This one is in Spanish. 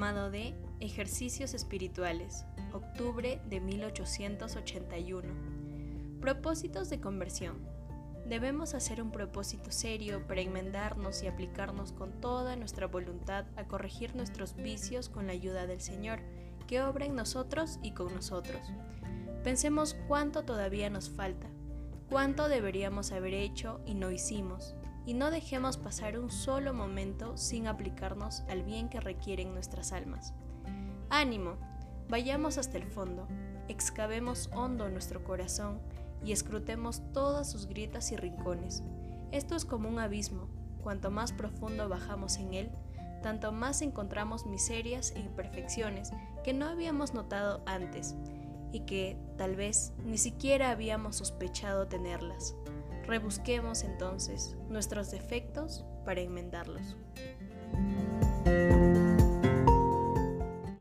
diplomado de Ejercicios Espirituales, octubre de 1881. Propósitos de conversión. Debemos hacer un propósito serio para enmendarnos y aplicarnos con toda nuestra voluntad a corregir nuestros vicios con la ayuda del Señor, que obra en nosotros y con nosotros. Pensemos cuánto todavía nos falta, cuánto deberíamos haber hecho y no hicimos, y no dejemos pasar un solo momento sin aplicarnos al bien que requieren nuestras almas. Ánimo, vayamos hasta el fondo, excavemos hondo nuestro corazón y escrutemos todas sus grietas y rincones. Esto es como un abismo, cuanto más profundo bajamos en él, tanto más encontramos miserias e imperfecciones que no habíamos notado antes y que, tal vez, ni siquiera habíamos sospechado tenerlas. Rebusquemos entonces nuestros defectos para enmendarlos.